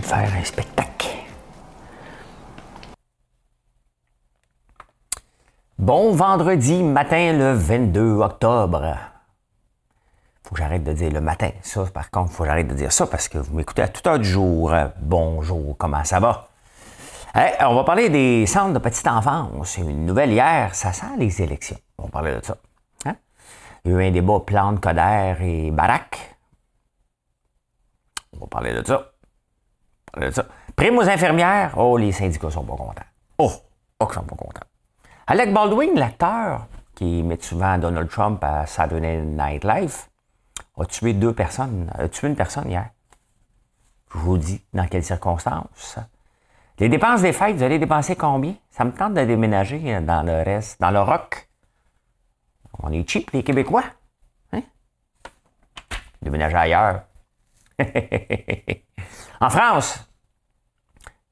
De faire un spectacle. Bon vendredi matin le 22 octobre. Faut que j'arrête de dire le matin. Ça, par contre, faut que j'arrête de dire ça parce que vous m'écoutez à tout heure du jour. Bonjour, comment ça va? On va parler des centres de petite enfance. Une nouvelle hier, ça sent les élections. On va parler de ça. Hein? Il y a eu un débat Plante, Coder et Barack. On va parler de ça. On va parler de ça. Prime aux infirmières. Oh, les syndicats sont pas contents. Oh, oh, qu'ils sont pas contents. Alec Baldwin, l'acteur qui met souvent Donald Trump à Saturday Night Live, a tué deux personnes, a tué une personne hier. Je vous dis dans quelles circonstances. Les dépenses des fêtes, vous allez dépenser combien? Ça me tente de déménager dans le reste, dans le rock. On est cheap, les Québécois. Hein? Déménager ailleurs. en France,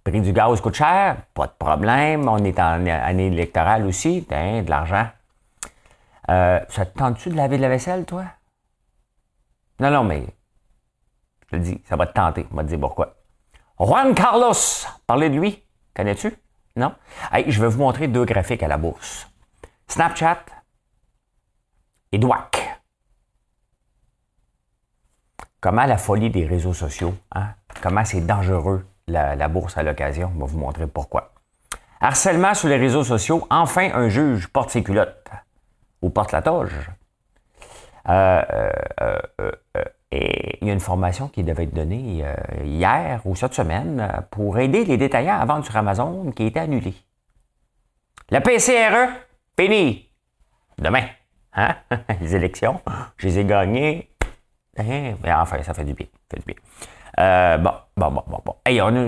prix du gaz coûte cher, pas de problème. On est en année électorale aussi, hein, de l'argent. Euh, ça te tente-tu de laver de la vaisselle, toi? Non, non, mais je te dis, ça va te tenter. On va te dire pourquoi. Juan Carlos, parlez de lui. Connais-tu? Non? Hey, je vais vous montrer deux graphiques à la bourse. Snapchat et DWAC. Comment la folie des réseaux sociaux, hein? comment c'est dangereux la, bourse à l'occasion? On va vous montrer pourquoi. Harcèlement sur les réseaux sociaux. Enfin, un juge porte ses culottes ou porte la toge. Euh, euh, euh, et il y a une formation qui devait être donnée hier ou cette semaine pour aider les détaillants à vendre sur Amazon qui a été annulée. La PCRE, fini. Demain. Hein? Les élections, je les ai gagnées. Enfin, ça fait du bien. Fait du bien. Euh, bon, bon, bon, bon, bon.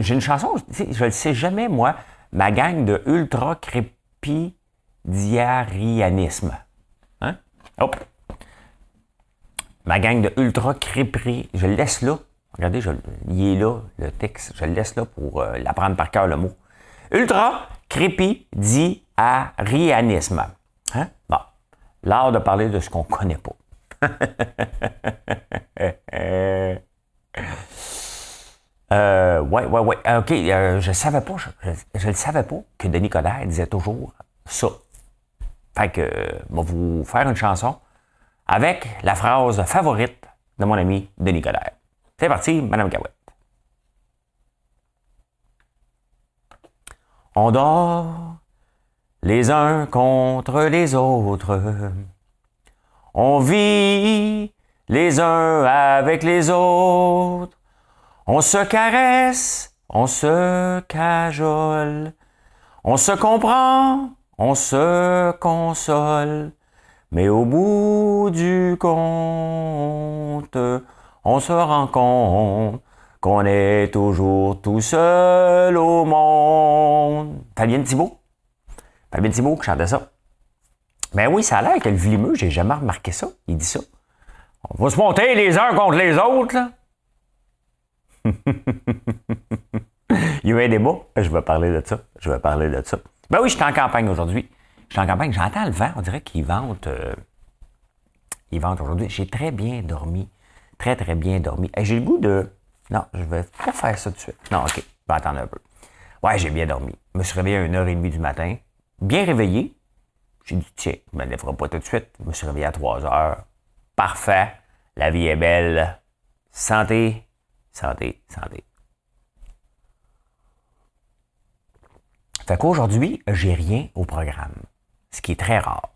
J'ai une chanson, je ne sais jamais, moi, ma gang de ultra crépidiarianisme. Hein? Hop. Ma gang de ultra crépri. Je le laisse là. Regardez, je, il est là, le texte. Je le laisse là pour euh, l'apprendre par cœur, le mot. Ultra crépidiarianisme. Hein? Bon. L'art de parler de ce qu'on ne connaît pas. Euh, ouais, ouais, ouais. OK, euh, je savais pas, je ne savais pas que Denis Coderre disait toujours ça. Fait que, euh, je vais vous faire une chanson avec la phrase favorite de mon ami Denis Coderre. C'est parti, Madame Cahouette. On dort les uns contre les autres. On vit les uns avec les autres. On se caresse, on se cajole, on se comprend, on se console, mais au bout du compte, on se rend compte qu'on est toujours tout seul au monde. Fabien Thibault? Fabien Thibault qui chantait ça. Ben oui, ça a l'air que le vlimeux, j'ai jamais remarqué ça. Il dit ça. On va se monter les uns contre les autres, là. Il y a eu un. Je vais parler de ça. Je vais parler de ça. Ben oui, je suis en campagne aujourd'hui. Je suis en campagne. J'entends le vent. On dirait qu'il vente. Euh, il vente aujourd'hui. J'ai très bien dormi. Très, très bien dormi. J'ai le goût de. Non, je vais pas faire ça tout de suite. Non, OK. Je vais attendre un peu. Ouais, j'ai bien dormi. Je me suis réveillé à 1h30 du matin. Bien réveillé. J'ai dit, tiens, je ne me lèverai pas tout de suite. Je me suis réveillé à 3 h Parfait. La vie est belle. Santé, santé, santé. Fait qu'aujourd'hui, j'ai rien au programme, ce qui est très rare.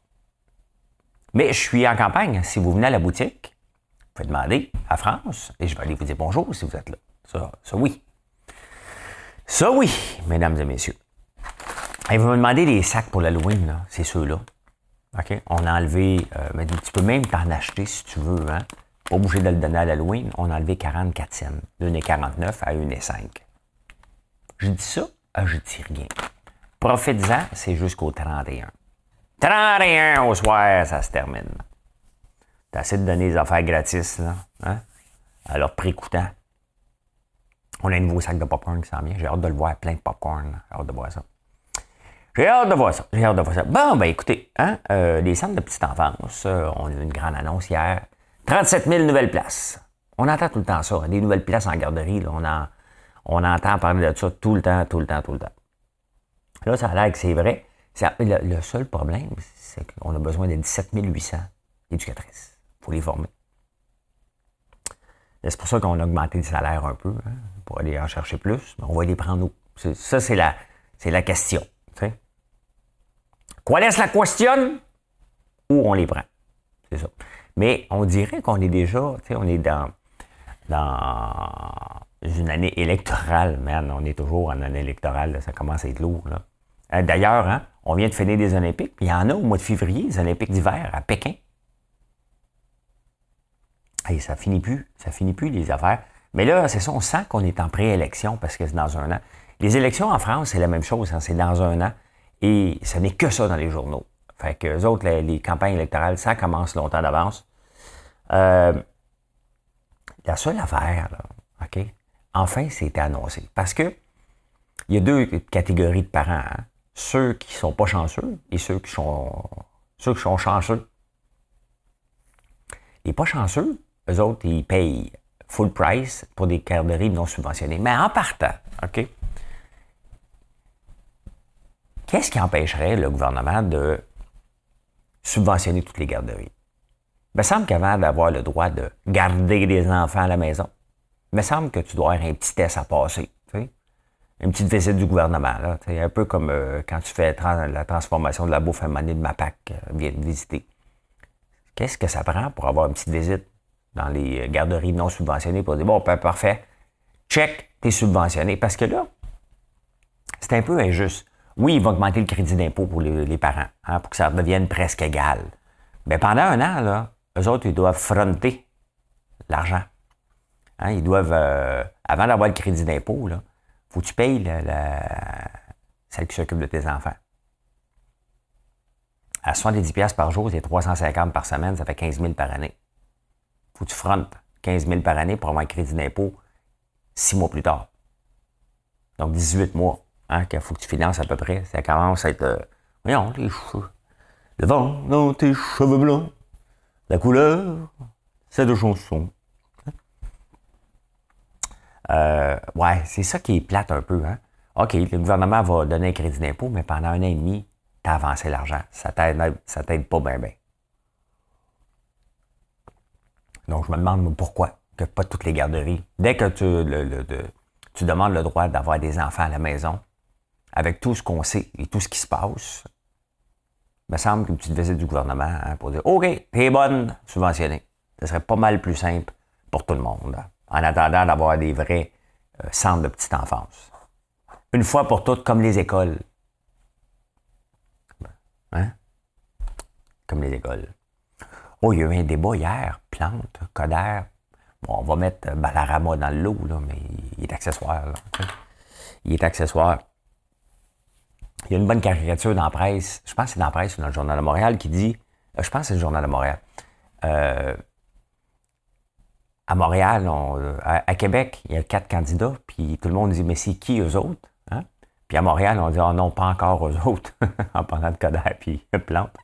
Mais je suis en campagne. Si vous venez à la boutique, vous pouvez demander à France et je vais aller vous dire bonjour si vous êtes là. Ça, ça oui. Ça oui, mesdames et messieurs. Et vous me demandez les sacs pour l'Halloween, c'est ceux-là. OK? On a enlevé, euh, tu peux même t'en acheter si tu veux, hein? pas obligé de le donner à l'Halloween, on a enlevé 44 cents, de 1,49 à 1,5. Je dis ça, ah, je dis rien. Profite-en, c'est jusqu'au 31. 31 au soir, ça se termine. T'as assez de donner des affaires gratis, là, hein? à leur prix coûtant. On a un nouveau sac de popcorn qui s'en vient. J'ai hâte de le voir, plein de popcorn. J'ai hâte de voir ça. J'ai hâte de voir ça. J'ai hâte de voir ça. Bon, ben écoutez, hein, euh, les centres de petite enfance, euh, on a eu une grande annonce hier. 37 000 nouvelles places. On entend tout le temps ça. Des nouvelles places en garderie, là, on, on entend parler de ça tout le temps, tout le temps, tout le temps. Là, ça a l'air que c'est vrai. Le, seul problème, c'est qu'on a besoin de 17 800 éducatrices. Faut les former. C'est pour ça qu'on a augmenté le salaire un peu, hein, pour aller en chercher plus. Mais on va les prendre où? Ça, c'est la, la question. Quoi est la question? Où on les prend? C'est ça. Mais on dirait qu'on est déjà, on est dans, dans une année électorale, man. On est toujours en année électorale, ça commence à être lourd. Euh, d'ailleurs, hein, on vient de finir des Olympiques, il y en a au mois de février, les Olympiques d'hiver à Pékin. Et ça finit plus, ça finit plus les affaires. Mais là, c'est ça, on sent qu'on est en préélection parce que c'est dans un an. Les élections en France, c'est la même chose, hein, c'est dans un an. Et ce n'est que ça dans les journaux. Fait que les autres, les, campagnes électorales, ça commence longtemps d'avance. Euh, la seule affaire, là, OK? Enfin, c'était annoncé. Parce que il y a deux catégories de parents. Hein. Ceux qui sont pas chanceux et ceux qui sont, ceux qui sont chanceux. Les pas chanceux, eux autres, ils payent full price pour des garderies non subventionnées. Mais en partant, OK? Qu'est-ce qui empêcherait le gouvernement de subventionner toutes les garderies? Il me semble qu'avant d'avoir le droit de garder des enfants à la maison, il me semble que tu dois avoir un petit test à passer. Une petite visite du gouvernement. Là, un peu comme euh, quand tu fais la transformation de la bouffe à de MAPAC, euh, vient de visiter. Qu'est-ce que ça prend pour avoir une petite visite dans les garderies non subventionnées pour dire, bon, ben, parfait, check, t'es subventionné? Parce que là, c'est un peu injuste. Oui, il va augmenter le crédit d'impôt pour les, parents, hein, pour que ça devienne presque égal. Mais pendant un an, là, eux autres, ils doivent fronter l'argent. Hein, ils doivent, euh, avant d'avoir le crédit d'impôt, il faut que tu payes celle qui s'occupe de tes enfants. À 70$ par jour, c'est 350 par semaine, ça fait 15 000 par année. faut que tu frontes 15 000 par année pour avoir un crédit d'impôt six mois plus tard. Donc 18 mois hein, qu'il faut que tu finances à peu près. Ça commence à être. Euh, voyons, les cheveux. Le vent dans tes cheveux blancs. La couleur, c'est de chanson. Euh, ouais, c'est ça qui est plate un peu. Hein? OK, le gouvernement va donner un crédit d'impôt, mais pendant un an et demi, tu as avancé l'argent. Ça t'aide pas bien, bien. Donc, je me demande pourquoi que pas toutes les garderies. Dès que tu, tu demandes le droit d'avoir des enfants à la maison, avec tout ce qu'on sait et tout ce qui se passe, il me semble qu'une petite visite du gouvernement hein, pour dire OK, t'es bonne, subventionnée. Ce serait pas mal plus simple pour tout le monde, en attendant d'avoir des vrais euh, centres de petite enfance. Une fois pour toutes, comme les écoles. Hein? Comme les écoles. Oh, il y a eu un débat hier, plante, Coder. Bon, on va mettre Balarama dans le lot, là, mais il est accessoire. il est accessoire. Il y a une bonne caricature dans la presse, je pense que c'est dans la presse ou dans le Journal de Montréal, qui dit, euh, je pense que c'est le Journal de Montréal, euh, à Montréal, euh, à, Québec, il y a quatre candidats, puis tout le monde dit, mais c'est qui eux autres? Hein? Puis à Montréal, on dit, oh non, pas encore eux autres, en parlant de Coder puis Plante.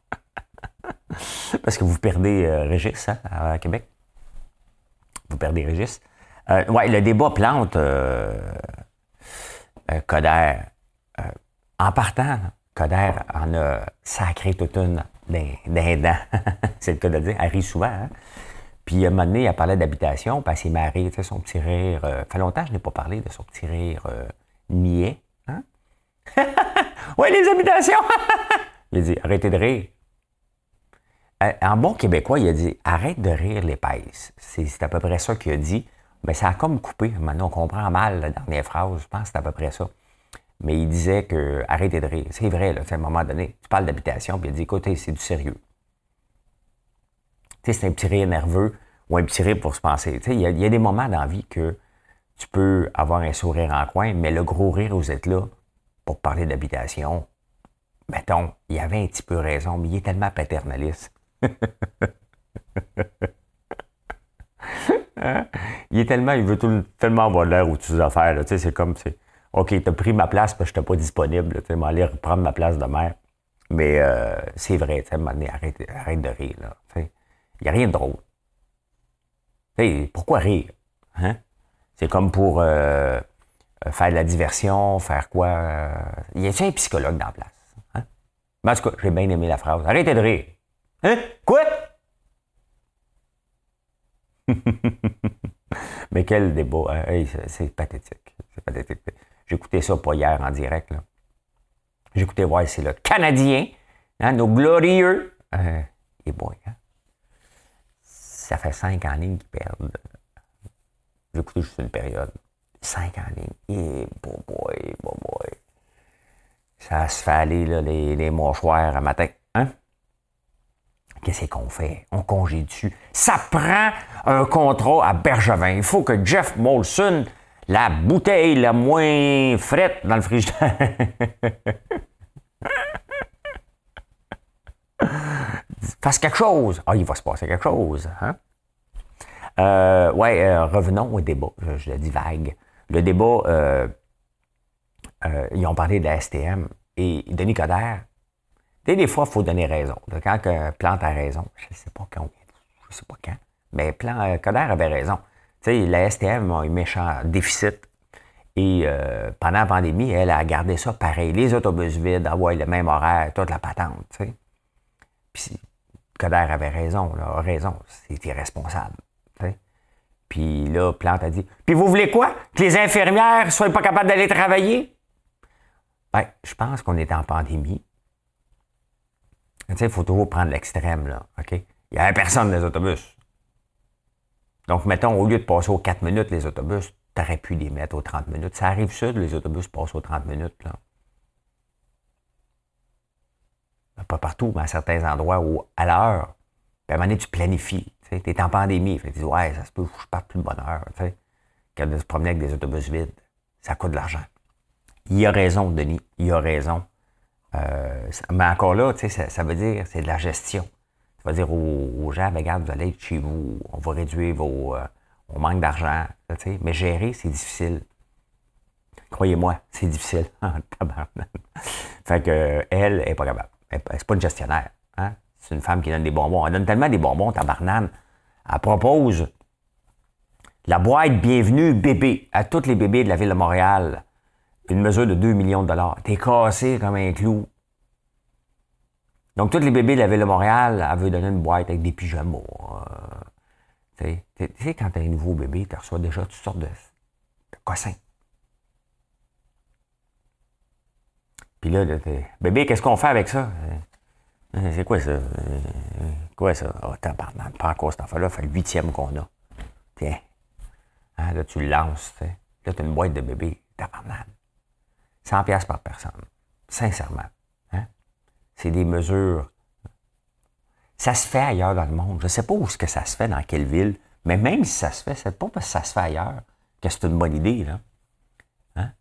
Parce que vous perdez Régis hein, à Québec. Vous perdez Régis. Ouais, le débat Plante, Coder, en partant, Coder en a sacré toute une d'un dents. c'est le cas de dire. Elle rit souvent. Hein? Puis, à un moment donné, elle parlait d'habitation, puis elle s'est marrée, tu sais, son petit rire. Euh, ça fait longtemps que je n'ai pas parlé de son petit rire euh, niais. Hein? oui, les habitations! il a dit, arrêtez de rire. Euh, en bon québécois, il a dit, arrête de rire l'épaisse. C'est à peu près ça qu'il a dit. Mais ça a comme coupé. Maintenant, on comprend mal la dernière phrase. Je pense que c'est à peu près ça. Mais il disait que arrêtez de rire. C'est vrai, là, à un moment donné, tu parles d'habitation, puis il dit écoutez, c'est du sérieux. Tu sais, c'est un petit rire nerveux ou un petit rire pour se penser. Il y, a, y a des moments dans la vie que tu peux avoir un sourire en coin, mais le gros rire, vous êtes là pour parler d'habitation. Mettons, il avait un petit peu raison, mais il est tellement paternaliste. Hein? Il est tellement, il veut tellement avoir l'air où tu affaires. C'est comme, c'est, OK, t'as pris ma place parce que je n'étais pas disponible. Tu aller reprendre ma place de mère. Mais euh, c'est vrai, tu sais, arrête, arrête de rire. Il n'y a rien de drôle. pourquoi rire? Hein? C'est comme pour euh, faire de la diversion, faire quoi? Euh, y a-t-il un psychologue dans la place? Hein? Mais en tout cas, j'ai bien aimé la phrase. Arrêtez de rire. Hein? Quoi? Mais quel débat. Hein? c'est pathétique. C'est pathétique. J'écoutais ça pas hier en direct. J'écoutais voir, c'est le Canadien, hein, nos glorieux. Euh, et boy, hein? Ça fait cinq en ligne qu'ils perdent. J'écoutais juste une période. Cinq en ligne. Et boy, boy, boy. Ça se fait aller les, mouchoirs à matin. Hein? Qu'est-ce qu'on fait? On congé dessus. Ça prend un contrat à Bergevin. Il faut que Jeff Molson, la bouteille la moins frette dans le frigidaire, fasse quelque chose. Ah, il va se passer quelque chose. Hein? Euh, ouais, euh, revenons au débat. Je, le dis vague. Le débat, euh, ils ont parlé de la STM et Denis Coderre des fois, il faut donner raison. Quand Plante a raison, je ne sais pas quand, je sais pas quand, mais Plante, euh, Coder avait raison. La STM a un méchant déficit. Et euh, pendant la pandémie, elle a gardé ça pareil. Les autobus vides, avoir le même horaire, toute la patente. Puis Coder avait raison, là, a raison. C'est irresponsable. Puis là, Plante a dit Puis vous voulez quoi? Que les infirmières soient pas capables d'aller travailler ben, je pense qu'on est en pandémie. Tu sais, il faut toujours prendre l'extrême, là. OK? Il n'y avait personne dans les autobus. Donc, mettons, au lieu de passer aux 4 minutes, les autobus, tu aurais pu les mettre aux 30 minutes. Ça arrive sud, les autobus passent aux 30 minutes, là. Pas partout, mais à certains endroits où, à l'heure, à un moment donné, tu planifies. Tu es en pandémie. Tu dis, ouais, ça se peut, je parte plus de bonne heure. Tu quand de se avec des autobus vides, ça coûte de l'argent. Il a raison, Denis. Il a raison. Euh, mais encore là, ça, ça veut dire c'est de la gestion. Ça veut dire aux, gens, ben, regarde, vous allez être chez vous, on va réduire vos, euh, on manque d'argent. Mais gérer, c'est difficile. Croyez-moi, c'est difficile. fait que elle est pas capable. C'est pas une gestionnaire. Hein? C'est une femme qui donne des bonbons. Elle donne tellement des bonbons, tabarnane. Elle propose la boîte bienvenue bébé à tous les bébés de la ville de Montréal une mesure de 2 millions de dollars. T'es cassé comme un clou. Donc, tous les bébés de la Ville de Montréal, veut donner une boîte avec des pyjamas. Euh, tu sais, quand t'as un nouveau bébé, tu reçois déjà toutes sortes de, de cossins. Puis là, bébé, qu'est-ce qu'on fait avec ça? Euh, c'est quoi ça? Euh, quoi ça? Oh, pardon, pas encore cette affaire-là, ça fait le huitième qu'on a. Tiens. Hein, là, tu le lances, tu Là, tu as une boîte de bébé. Tabarnak. 100 pièces par personne. Sincèrement. C'est des mesures. Ça se fait ailleurs dans le monde. Je ne sais pas où est-ce que ça se fait, dans quelle ville, mais même si ça se fait, c'est pas parce que ça se fait ailleurs que c'est une bonne idée. Là. Hein?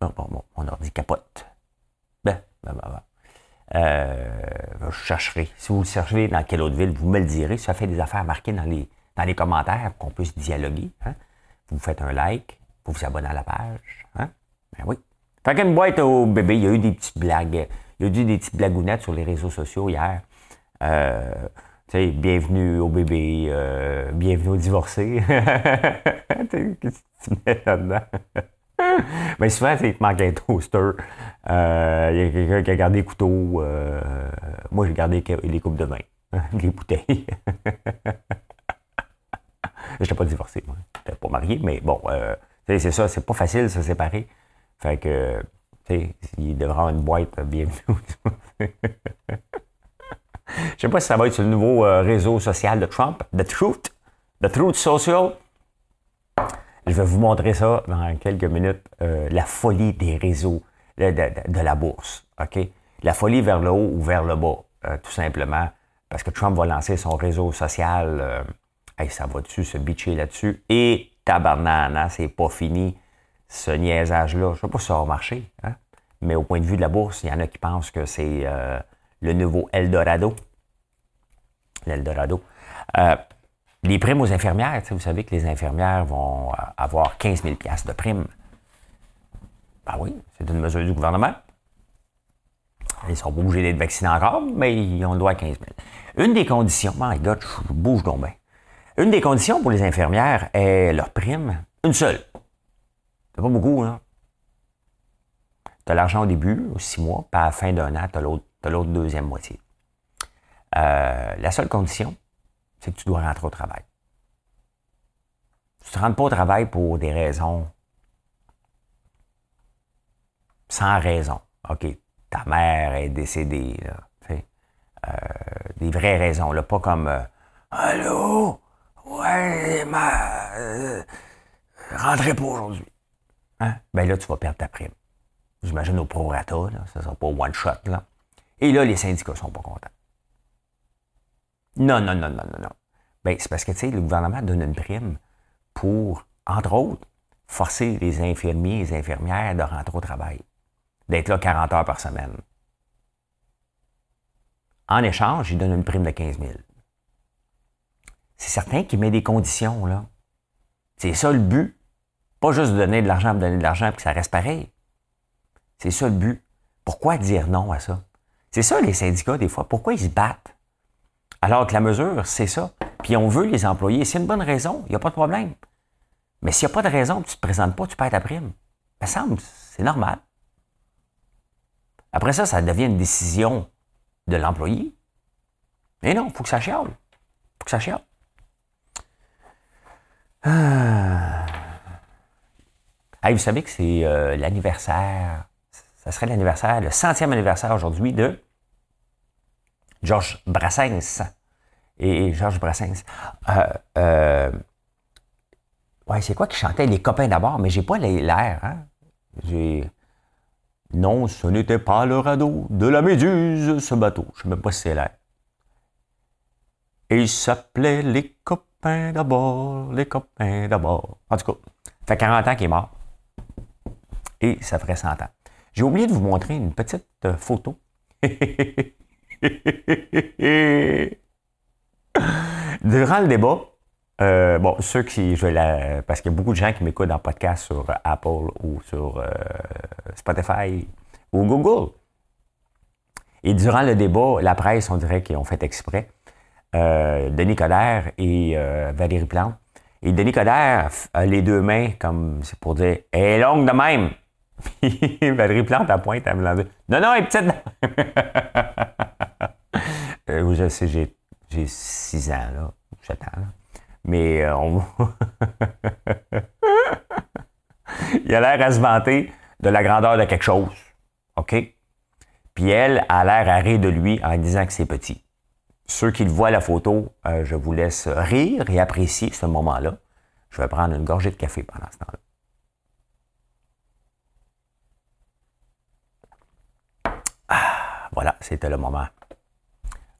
Bon, bon, bon, capote. Ben, ben, ben, ben. Euh, je chercherai. Si vous le cherchez dans quelle autre ville, vous me le direz. ça fait des affaires marquées dans les, dans les commentaires, qu'on puisse dialoguer. Hein? Vous faites un like, vous vous abonnez à la page. Hein? Ben oui. Fait qu'une boîte au bébé, il y a eu des petites blagues. Il a eu des petites blagounettes sur les réseaux sociaux hier. Euh, tu sais, bienvenue au bébé, euh, bienvenue au divorcé. Qu'est-ce que tu mets là-dedans? Mais souvent, il te manque un toaster. Euh, il y a quelqu'un qui a gardé les couteaux. Moi, j'ai gardé les coupes de vin, les bouteilles. Je n'étais pas divorcé, moi. Je n'étais pas marié, mais bon, c'est ça, c'est pas facile de se séparer. Fait que, il devrait avoir une boîte bienvenue. Je sais pas si ça va être sur le nouveau euh, réseau social de Trump, The Truth, The Truth Social. Je vais vous montrer ça dans quelques minutes, euh, la folie des réseaux de, la bourse. La folie vers le haut ou vers le bas, euh, tout simplement, parce que Trump va lancer son réseau social ça va-tu se bitcher là-dessus? Et tabarnana, c'est pas fini, ce niaisage-là. Je sais pas si ça va marcher, hein? mais au point de vue de la bourse, il y en a qui pensent que c'est euh, le nouveau Eldorado. L'Eldorado. Euh, les primes aux infirmières, vous savez que les infirmières vont euh, avoir 15 000 de primes. Ben oui, c'est une mesure du gouvernement. Ils sont pas obligés d'être vaccinés encore, mais ils ont le droit à 15 000. Une des conditions, my God, je bouge donc bien. Une des conditions pour les infirmières est leur prime. Une seule. C'est pas beaucoup, hein? Tu as l'argent au début, six mois, puis à la fin d'un an, tu as l'autre deuxième moitié. Euh, la seule condition, c'est que tu dois rentrer au travail. Tu ne te rentres pas au travail pour des raisons sans raison. OK, ta mère est décédée, là, euh, des vraies raisons, là, pas comme euh, Allô? Ouais, ma. Euh, rentrez pas aujourd'hui. Hein? Ben là, tu vas perdre ta prime. J'imagine au prorata, là, ça sera pas one shot. Là. Et là, les syndicats sont pas contents. Non, non, non, non, non, non. Ben, c'est parce que, tu sais, le gouvernement donne une prime pour, entre autres, forcer les infirmiers et les infirmières de rentrer au travail, d'être là 40 heures par semaine. En échange, ils donnent une prime de 15 000. C'est certain qu'il met des conditions, là. C'est ça le but. Pas juste donner de l'argent pour donner de l'argent et que ça reste pareil. C'est ça le but. Pourquoi dire non à ça? C'est ça les syndicats, des fois. Pourquoi ils se battent? Alors que la mesure, c'est ça. Puis on veut les employer. C'est une bonne raison, il n'y a pas de problème. Mais s'il n'y a pas de raison, tu ne te présentes pas, tu perds ta prime. Ça semble, c'est normal. Après ça, ça devient une décision de l'employé. Mais non, il faut que ça chiale. Il faut que ça chiale. Ah. Vous savez que c'est euh, l'anniversaire ça serait l'anniversaire, le centième anniversaire aujourd'hui de Georges Brassens. Et Georges Brassens. Euh, euh, ouais, c'est quoi qui chantait Les copains d'abord, mais j'ai pas l'air. Hein? Non, ce n'était pas le radeau de la Méduse, ce bateau. Je ne sais même pas si c'est l'air. Et il s'appelait Les copains d'abord, les copains d'abord. En tout cas, ça fait 40 ans qu'il est mort. Et ça ferait 100 ans. J'ai oublié de vous montrer une petite euh, photo. Durant le débat, euh, bon, ceux qui, je la, parce qu'il y a beaucoup de gens qui m'écoutent en podcast sur Apple ou sur euh, Spotify ou Google. Et durant le débat, la presse, on dirait qu'ils ont fait exprès. Denis Coderre et Valérie Plante. Et Denis Coderre a les deux mains comme c'est pour dire Elle est longue de même. Puis Valérie Plante à pointe, elle me l'a Non, non, elle est petite. euh, je sais, j'ai, j'ai six ans, là. J'attends, là. Mais euh, on... Il a l'air à se vanter de la grandeur de quelque chose. OK? Puis elle a l'air à rire de lui en disant que c'est petit. Ceux qui le voient la photo, euh, je vous laisse rire et apprécier ce moment-là. Je vais prendre une gorgée de café pendant ce temps-là. Voilà, c'était le moment.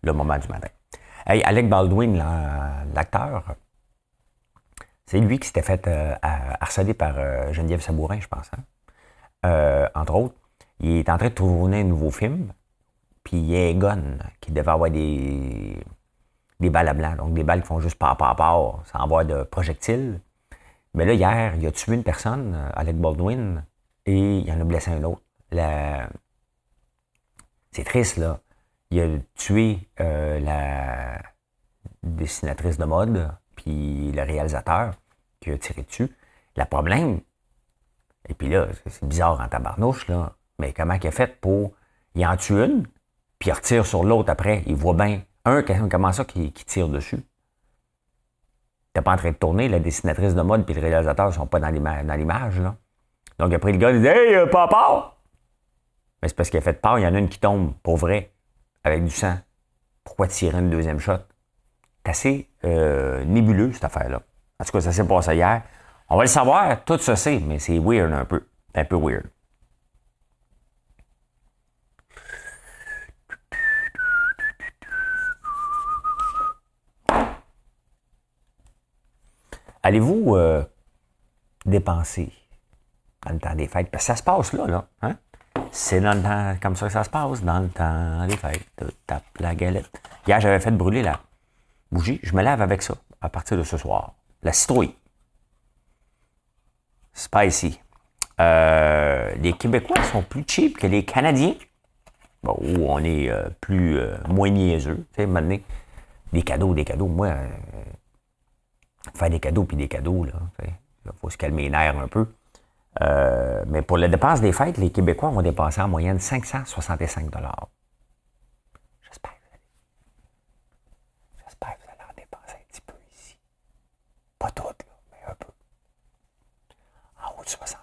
Le moment du matin. Hey, Alec Baldwin, l'acteur, c'est lui qui s'était fait euh, harceler par euh, Geneviève Sabourin, je pense. Hein. Euh, entre autres, il est en train de tourner un nouveau film, puis il a Egon qui devait avoir des, des balles à blanc, donc des balles qui font juste par par par, sans avoir de projectiles. Mais là, hier, il a tué une personne, Alec Baldwin, et il en a blessé un autre. C'est triste, là. Il a tué euh, la dessinatrice de mode, puis le réalisateur qui a tiré dessus. Le problème, et puis là, c'est bizarre en tabarnouche, là, mais comment il a fait pour. Il en tue une, puis il retire sur l'autre après. Il voit bien. Un, comment ça qui, tire dessus? T'es pas en train de tourner, la dessinatrice de mode puis le réalisateur sont pas dans l'image, là. Donc après, le gars, il dit Hey, papa! Mais c'est parce qu'il a fait peur, il y en a une qui tombe, pour vrai, avec du sang. Pourquoi tirer une deuxième shot? C'est assez euh, nébuleux, cette affaire-là. En tout cas, ça s'est passé hier. On va le savoir, tout se sait, mais c'est weird un peu. Un peu weird. Allez-vous euh, dépenser dans temps des fêtes? Parce que ça se passe là, là. Hein? C'est dans le temps, comme ça que ça se passe, dans le temps des fêtes. Tape la galette. Hier, j'avais fait brûler la bougie. Je me lave avec ça à partir de ce soir. La citrouille. Spicy. Euh, les Québécois sont plus cheap que les Canadiens. Bon, on est euh, plus euh, moins niaiseux. Tu sais, maintenant, des cadeaux, des cadeaux. Moi, faire des cadeaux puis des cadeaux, là. Il faut se calmer les nerfs un peu. Mais pour la dépense des fêtes, les Québécois vont dépenser en moyenne 565 J'espère que J'espère que vous allez en dépenser un petit peu ici. Pas tout, là, mais un peu. En haut de 60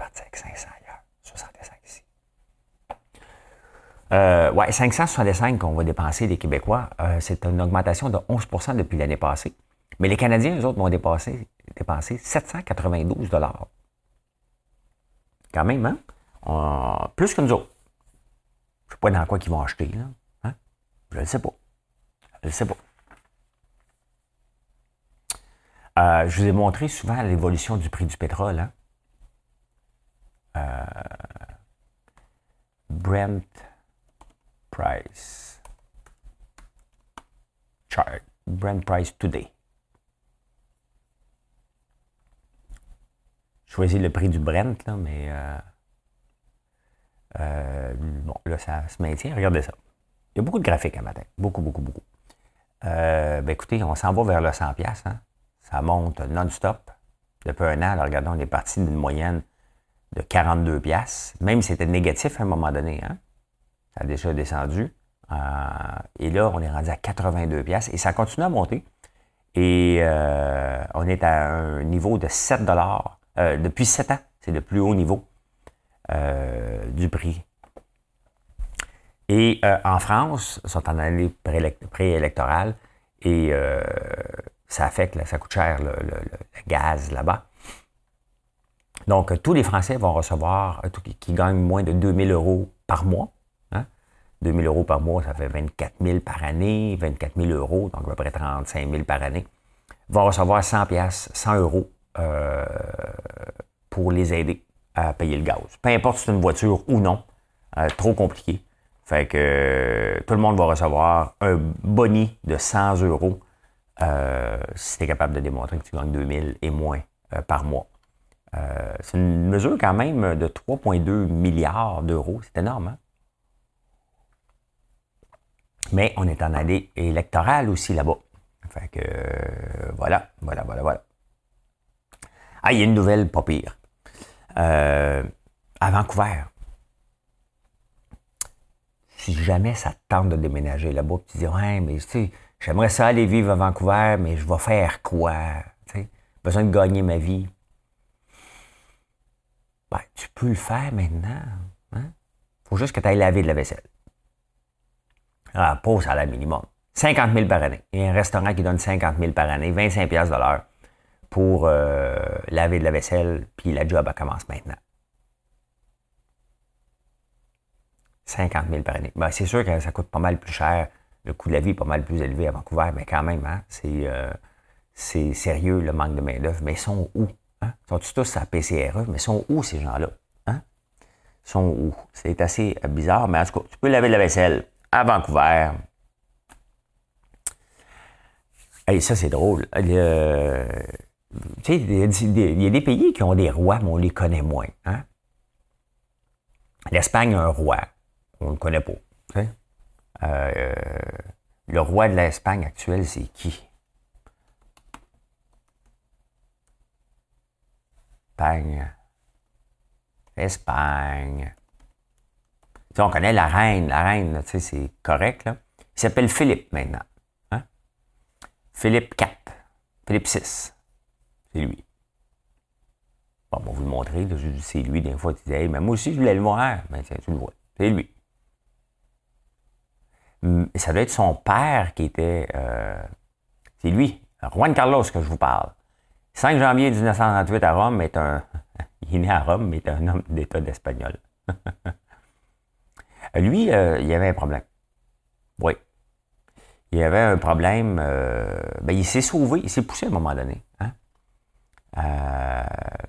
partir avec 500 ailleurs. 65 ici. Euh, ouais, 565 qu'on va dépenser les Québécois, euh, c'est une augmentation de 11% depuis l'année passée. Mais les Canadiens, eux autres, vont dépenser, dépenser 792 Quand même, hein? plus que nous autres. Je ne sais pas dans quoi ils vont acheter, là. Hein? Je ne sais pas. Je ne sais pas. Euh, je vous ai montré souvent l'évolution du prix du pétrole. Hein? Euh, Brent Price chart. Brent Price today. Choisis le prix du Brent, là, mais euh, euh, bon, là, ça se maintient. Regardez ça. Il y a beaucoup de graphiques un matin. Beaucoup, beaucoup, beaucoup. ben écoutez, on s'en va vers le 100$. Hein? Ça monte non-stop. Depuis un an, regardons, on est parti d'une moyenne de 42 pièces, même si c'était négatif à un moment donné. Hein? Ça a déjà descendu. Euh, et là, on est rendu à 82 pièces et ça continue à monter. Et euh, on est à un niveau de 7 dollars euh, depuis 7 ans. C'est le plus haut niveau du prix. Et en France, sont en année préélectorale et ça affecte, ça coûte cher le gaz là-bas. Donc, tous les Français vont recevoir, qui gagnent moins de 2000 euros par mois. Hein? 2000 euros par mois, ça fait 24 000 par année, 24 000 euros, donc à peu près 35 000 par année, vont recevoir 100 pièces, 100 euros euh, pour les aider à payer le gaz. Peu importe si c'est une voiture ou non, euh, trop compliqué. Fait que euh, tout le monde va recevoir un boni de 100 euros si tu es capable de démontrer que tu gagnes 2000 et moins par mois. C'est une mesure quand même de 3,2 milliards d'euros. C'est énorme, hein? Mais on est en année électorale aussi là-bas. Fait que voilà, voilà, voilà, voilà. Ah, il y a une nouvelle pas pire. Euh, à Vancouver. Si jamais ça te tente de déménager là-bas, tu dis Ouais, mais tu sais, j'aimerais ça aller vivre à Vancouver, mais je vais faire quoi? Tu besoin de gagner ma vie. Ben, tu peux le faire maintenant. Hein? faut juste que tu ailles laver de la vaisselle. Ah, pause à la minimum. 50 000 par année. Il y a un restaurant qui donne 50 000 par année, 25 de l'heure pour euh, laver de la vaisselle, puis la job, commence maintenant. 50 000 par année. Ben, c'est sûr que ça coûte pas mal plus cher. Le coût de la vie est pas mal plus élevé à Vancouver, mais quand même, hein, c'est, euh, c'est sérieux le manque de main-d'œuvre. Mais ils sont où? Hein? Sont tous à PCRE, mais sont où ces gens-là? Hein? Sont où? C'est assez bizarre, mais en tout cas, tu peux laver la vaisselle à Vancouver. Et ça, c'est drôle. Euh, il y, a des pays qui ont des rois, mais on les connaît moins. Hein? L'Espagne a un roi. On ne le connaît pas. Euh, le roi de l'Espagne actuel, c'est qui? Espagne. Espagne. On connaît la reine. La reine, c'est correct. Là. Il s'appelle Philippe maintenant. Hein? Philippe IV. Philippe VI. C'est lui. Bon, vous le montrer. C'est lui. Des fois, tu dis, hey, mais moi aussi, je voulais le voir. Mais ben, tu le vois. C'est lui. Ça doit être son père qui était. Euh, c'est lui, Juan Carlos, que je vous parle. 5 janvier 1938 à Rome est un. Il est né à Rome, mais est un homme d'État d'espagnol. Lui, euh, il avait un problème. Oui. il y avait un problème. ben, il s'est sauvé, il s'est poussé à un moment donné. Hein?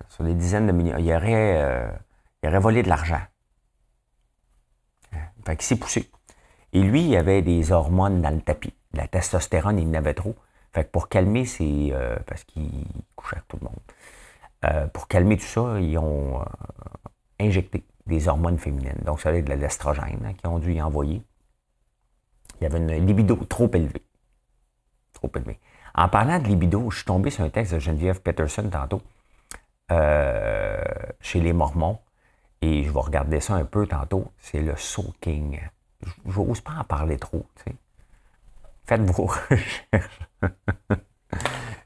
sur des dizaines de millions. Il aurait, il aurait volé de l'argent. Fait qu'il s'est poussé. Et lui, il avait des hormones dans le tapis. La testostérone, il en avait trop. Fait que pour calmer ses... Euh, parce qu'il couchait avec tout le monde. Euh, pour calmer tout ça, ils ont euh, injecté des hormones féminines. Donc, ça avait de l'estrogène hein, qu'ils ont dû y envoyer. Il y avait une libido trop élevée. Trop élevée. En parlant de libido, je suis tombé sur un texte de Geneviève Peterson tantôt, chez les Mormons, et je vais regarder ça un peu tantôt. C'est le soaking je n'ose pas en parler trop. Faites vos recherches.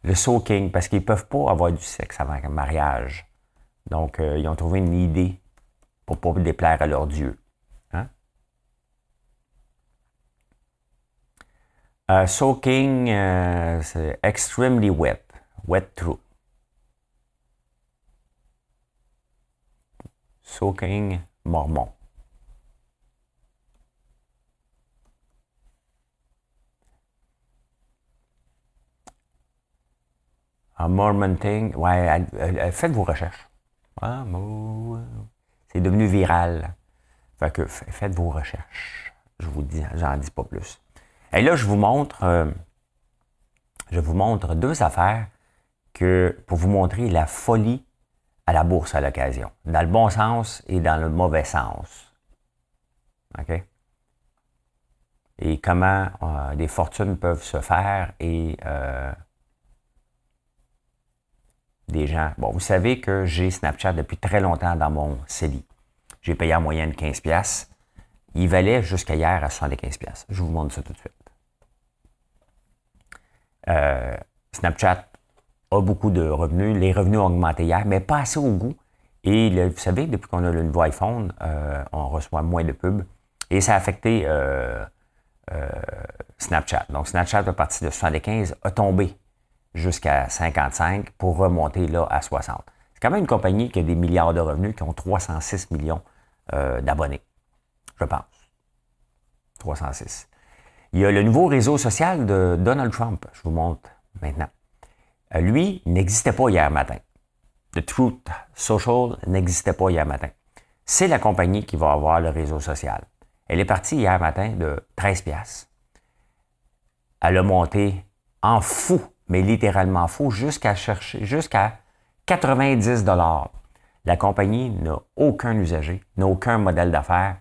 le soaking, parce qu'ils ne peuvent pas avoir du sexe avant un mariage. Donc, euh, ils ont trouvé une idée pour ne pas déplaire à leur Dieu. Euh, soaking, euh, c'est extremely wet. Wet through. Soaking mormon. Un Mormon Thing. Ouais, faites vos recherches. c'est devenu viral. Fait que faites vos recherches. Je vous dis, j'en dis pas plus. Et là, je vous montre, euh, je vous montre deux affaires que pour vous montrer la folie à la bourse à l'occasion, dans le bon sens et dans le mauvais sens. OK? Et comment euh, des fortunes peuvent se faire et euh, des gens. Bon, vous savez que j'ai Snapchat depuis très longtemps dans mon CELI. J'ai payé en moyenne 15$. Il valait jusqu'à hier à 75$. Je vous montre ça tout de suite. Euh, Snapchat a beaucoup de revenus. Les revenus ont augmenté hier, mais pas assez au goût. Et vous savez, depuis qu'on a le nouveau iPhone, euh, on reçoit moins de pubs. Et ça a affecté euh, Snapchat. Donc, Snapchat, à partir de 75, a tombé jusqu'à 55 pour remonter là à 60. C'est quand même une compagnie qui a des milliards de revenus, qui ont 306 millions d'abonnés, je pense. 306. Il y a le nouveau réseau social de Donald Trump. Je vous montre maintenant. Euh, lui n'existait pas hier matin. The Truth Social n'existait pas hier matin. C'est la compagnie qui va avoir le réseau social. Elle est partie hier matin de 13 piastres. Elle a monté en fou mais littéralement faux, jusqu'à chercher, jusqu'à 90 dollars. La compagnie n'a aucun usager, n'a aucun modèle d'affaires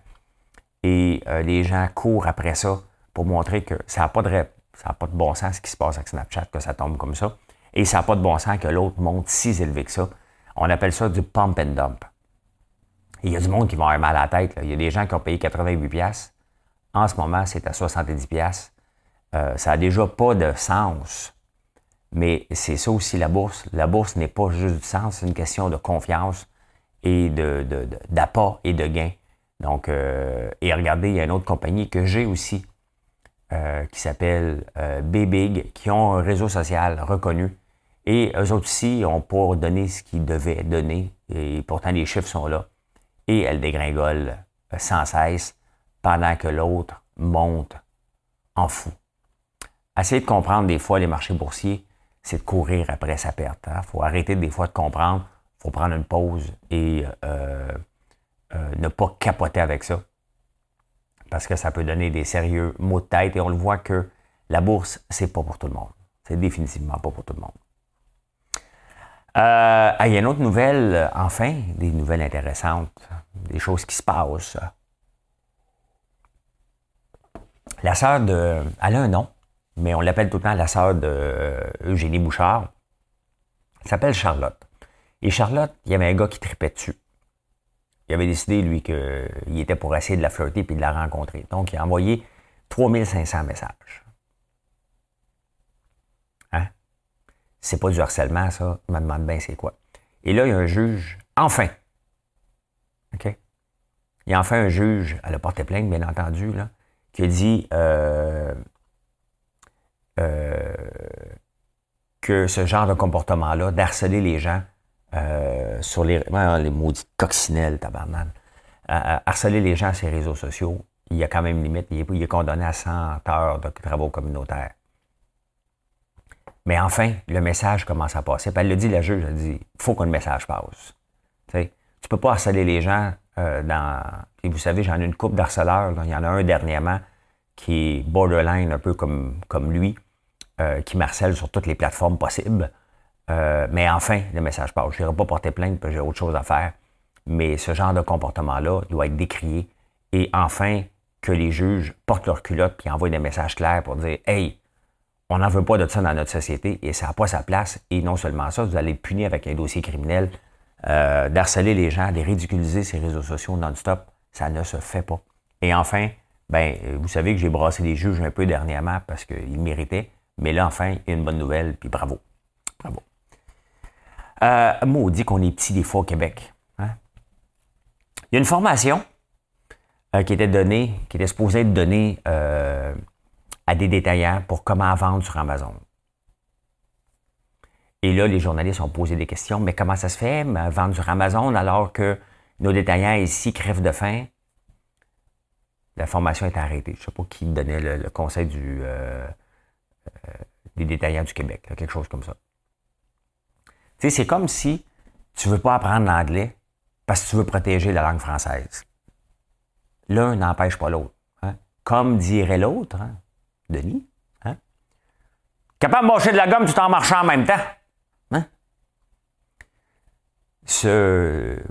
et euh, les gens courent après ça pour montrer que ça n'a pas, de, ça pas de bon sens ce qui se passe avec Snapchat, que ça tombe comme ça. Et ça n'a pas de bon sens que l'autre monte si élevé que ça. On appelle ça du pump and dump. il y a du monde qui va avoir mal à la tête. Il y a des gens qui ont payé 88 pièces. En ce moment, c'est à 70 pièces. Euh, ça n'a déjà pas de sens mais c'est ça aussi la bourse. La bourse n'est pas juste du sens, c'est une question de confiance et d'appât de, et de gain. Donc, euh, et regardez, il y a une autre compagnie que j'ai aussi euh, qui s'appelle euh, B-Big, qui ont un réseau social reconnu. Et eux autres aussi ont pas donné ce qu'ils devaient donner. Et pourtant, les chiffres sont là. Et elles dégringolent sans cesse pendant que l'autre monte en fou. Essayez de comprendre des fois les marchés boursiers c'est de courir après sa perte. Il hein. faut arrêter des fois de comprendre. Il faut prendre une pause et euh, euh, ne pas capoter avec ça. Parce que ça peut donner des sérieux maux de tête et on le voit que la bourse, c'est pas pour tout le monde. C'est définitivement pas pour tout le monde. Euh, il y a une autre nouvelle, enfin, des nouvelles intéressantes, des choses qui se passent. La sœur de. Elle a un nom mais on l'appelle tout le temps la sœur d'Eugénie Bouchard. Elle s'appelle Charlotte. Et Charlotte, il y avait un gars qui tripait dessus. Il avait décidé, lui, qu'il était pour essayer de la flirter puis de la rencontrer. Donc, il a envoyé 3500 messages. Hein? C'est pas du harcèlement, ça. Je me demande bien c'est quoi. Et là, il y a un juge, enfin. OK? Il y a enfin un juge, elle a porté plainte, bien entendu, là, qui a dit euh, euh, que ce genre de comportement-là, d'harceler les gens euh, sur les, les maudits coccinelles, tabarnak, harceler les gens sur les réseaux sociaux, il y a quand même une limite. Il est, condamné à 100 heures de travaux communautaires. Mais enfin, le message commence à passer. Puis elle le dit, la juge, elle dit, il faut que le message passe. Tu ne peux pas harceler les gens euh, dans... Et vous savez, j'en ai une coupe d'harceleurs. Il y en a un dernièrement qui est borderline, un peu comme, comme lui, euh, qui marcelle sur toutes les plateformes possibles. Euh, mais enfin, le message passe. Je n'irai pas porter plainte parce que j'ai autre chose à faire. Mais ce genre de comportement-là doit être décrié. Et enfin, que les juges portent leur culotte et envoient des messages clairs pour dire Hey, on n'en veut pas de ça dans notre société et ça n'a pas sa place. Et non seulement ça, vous allez punir avec un dossier criminel, euh, d'harceler les gens, de ridiculiser ces réseaux sociaux non-stop. Ça ne se fait pas. Et enfin, ben, vous savez que j'ai brassé les juges un peu dernièrement parce qu'ils méritaient. Mais là, enfin, une bonne nouvelle, puis bravo. Bravo. Euh, maudit qu'on est petit des fois au Québec. Hein? Il y a une formation euh, qui était donnée, qui était supposée être donnée euh, à des détaillants pour comment vendre sur Amazon. Et là, les journalistes ont posé des questions. Mais comment ça se fait, vendre sur Amazon alors que nos détaillants ici crèvent de faim? La formation est arrêtée. Je ne sais pas qui donnait le, conseil euh, des détaillants du Québec, quelque chose comme ça. Sais, c'est comme si tu ne veux pas apprendre l'anglais parce que tu veux protéger la langue française. L'un n'empêche pas l'autre. Hein. Comme dirait l'autre, hein. Denis, hein? capable de marcher de la gomme tout en marchant en même temps.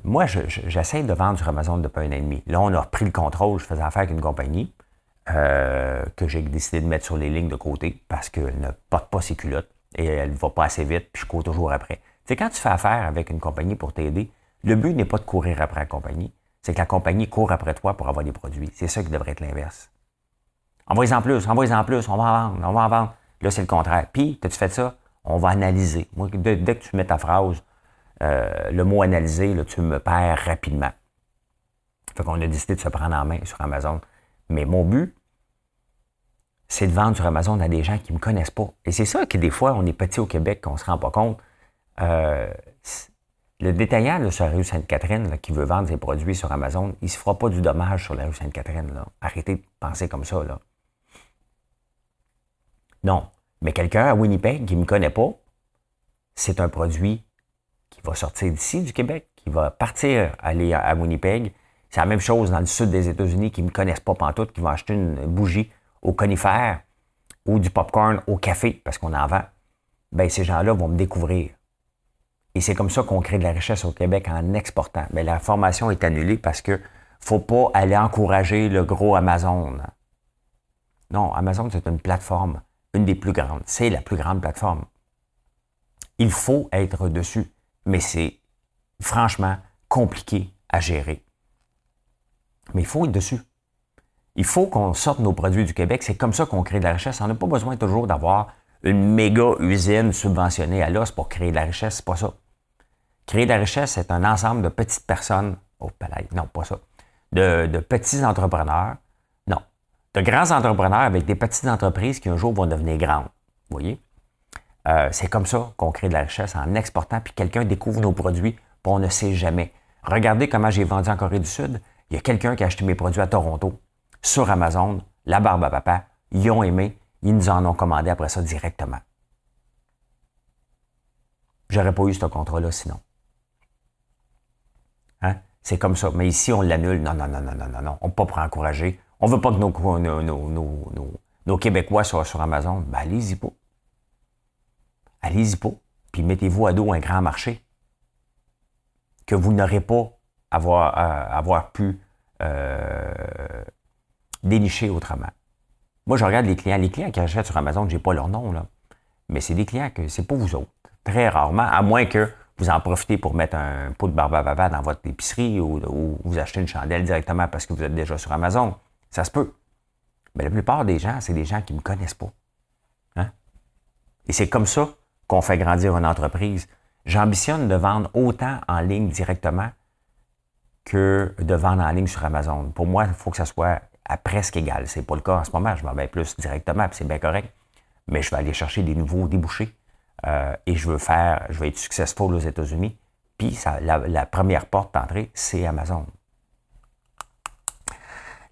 Moi, j'essaie de vendre sur Amazon depuis un an et demi. Là, on a repris le contrôle. Je faisais affaire avec une compagnie euh, que j'ai décidé de mettre sur les lignes de côté parce qu'elle ne porte pas ses culottes et elle ne va pas assez vite, puis je cours toujours après. C'est quand tu fais affaire avec une compagnie pour t'aider, le but n'est pas de courir après la compagnie, c'est que la compagnie court après toi pour avoir des produits. C'est ça qui devrait être l'inverse. Envoie-en plus, envoie-en plus, on va en vendre, on va en vendre. Là, c'est le contraire. Puis, as-tu fait ça? On va analyser. Moi, dès, que tu mets ta phrase, euh, le mot analyser, tu me perds rapidement. Fait qu'on a décidé de se prendre en main sur Amazon. Mais mon but, c'est de vendre sur Amazon à des gens qui ne me connaissent pas. Et c'est ça que des fois, on est petit au Québec, qu'on ne se rend pas compte. Euh, le détaillant sur la rue Sainte-Catherine qui veut vendre ses produits sur Amazon, il ne se fera pas du dommage sur la rue Sainte-Catherine. Arrêtez de penser comme ça. Non. Mais quelqu'un à Winnipeg qui ne me connaît pas, c'est un produit qui va sortir d'ici, du Québec, qui va partir aller à Winnipeg. C'est la même chose dans le sud des États-Unis qui ne me connaissent pas pantoute, qui vont acheter une bougie au conifère ou du popcorn au café parce qu'on en vend. Ben, ces gens-là vont me découvrir. Et c'est comme ça qu'on crée de la richesse au Québec en exportant. Mais la formation est annulée parce que faut pas aller encourager le gros Amazon. Non, Amazon, c'est une plateforme, une des plus grandes. C'est la plus grande plateforme. Il faut être dessus, mais c'est franchement compliqué à gérer. Mais il faut être dessus. Il faut qu'on sorte nos produits du Québec. C'est comme ça qu'on crée de la richesse. On n'a pas besoin toujours d'avoir une méga usine subventionnée à l'os pour créer de la richesse. C'est pas ça. Créer de la richesse, c'est un ensemble de petites personnes. Oh, palais, non, pas ça. De, petits entrepreneurs. Non. De grands entrepreneurs avec des petites entreprises qui un jour vont devenir grandes. Vous voyez? Euh, c'est comme ça qu'on crée de la richesse en exportant, puis quelqu'un découvre nos produits, puis on ne sait jamais. Regardez comment j'ai vendu en Corée du Sud. Il y a quelqu'un qui a acheté mes produits à Toronto, sur Amazon, la barbe à papa. Ils ont aimé, ils nous en ont commandé après ça directement. J'aurais pas eu ce contrat-là sinon. C'est comme ça. Mais ici, on l'annule. Non, non, non, non, non, non, non. On ne peut pas encourager. On ne veut pas que nos, nos, Québécois soient sur Amazon. Ben, allez-y pas. Allez-y pas. Puis mettez-vous à dos un grand marché que vous n'aurez pas avoir, euh, avoir pu euh, dénicher autrement. Moi, je regarde les clients. Les clients qui achètent sur Amazon, je n'ai pas leur nom, là. Mais c'est des clients que c'est pas vous autres. Très rarement, à moins que vous en profitez pour mettre un pot de barbe à dans votre épicerie ou, vous achetez une chandelle directement parce que vous êtes déjà sur Amazon. Ça se peut. Mais la plupart des gens, c'est des gens qui ne me connaissent pas. Hein? Et c'est comme ça qu'on fait grandir une entreprise. J'ambitionne de vendre autant en ligne directement que de vendre en ligne sur Amazon. Pour moi, il faut que ça soit à presque égal. Ce n'est pas le cas en ce moment. Je m'en vais plus directement, puis c'est bien correct. Mais je vais aller chercher des nouveaux débouchés. Euh, et je veux faire, je veux être successful aux États-Unis. Puis la, première porte d'entrée, c'est Amazon.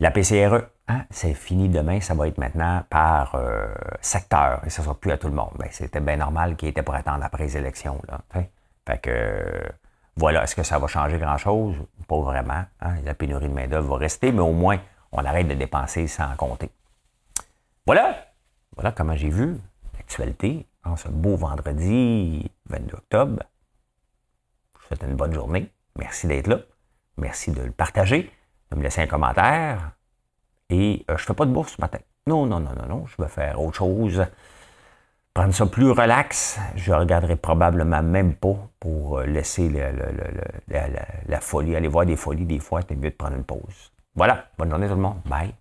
La PCRE, Hein, c'est fini demain, ça va être maintenant par euh, secteur et ça ne sera plus à tout le monde. Ben, c'était bien normal qu'il était pour attendre après les élections. Là, fait que voilà, est-ce que ça va changer grand-chose? Pas vraiment. Hein. La pénurie de main-d'œuvre va rester, mais au moins, on arrête de dépenser sans compter. Voilà. Voilà comment j'ai vu l'actualité en ce beau vendredi 22 octobre. Je vous souhaite une bonne journée. Merci d'être là. Merci de le partager, de me laisser un commentaire. Et euh, je ne fais pas de bourse ce matin. Non, non, non, non, non. Je vais faire autre chose. Prendre ça plus relax. Je regarderai probablement même pas pour euh, laisser la, folie. Aller voir des folies des fois, c'est mieux de prendre une pause. Voilà. Bonne journée tout le monde. Bye.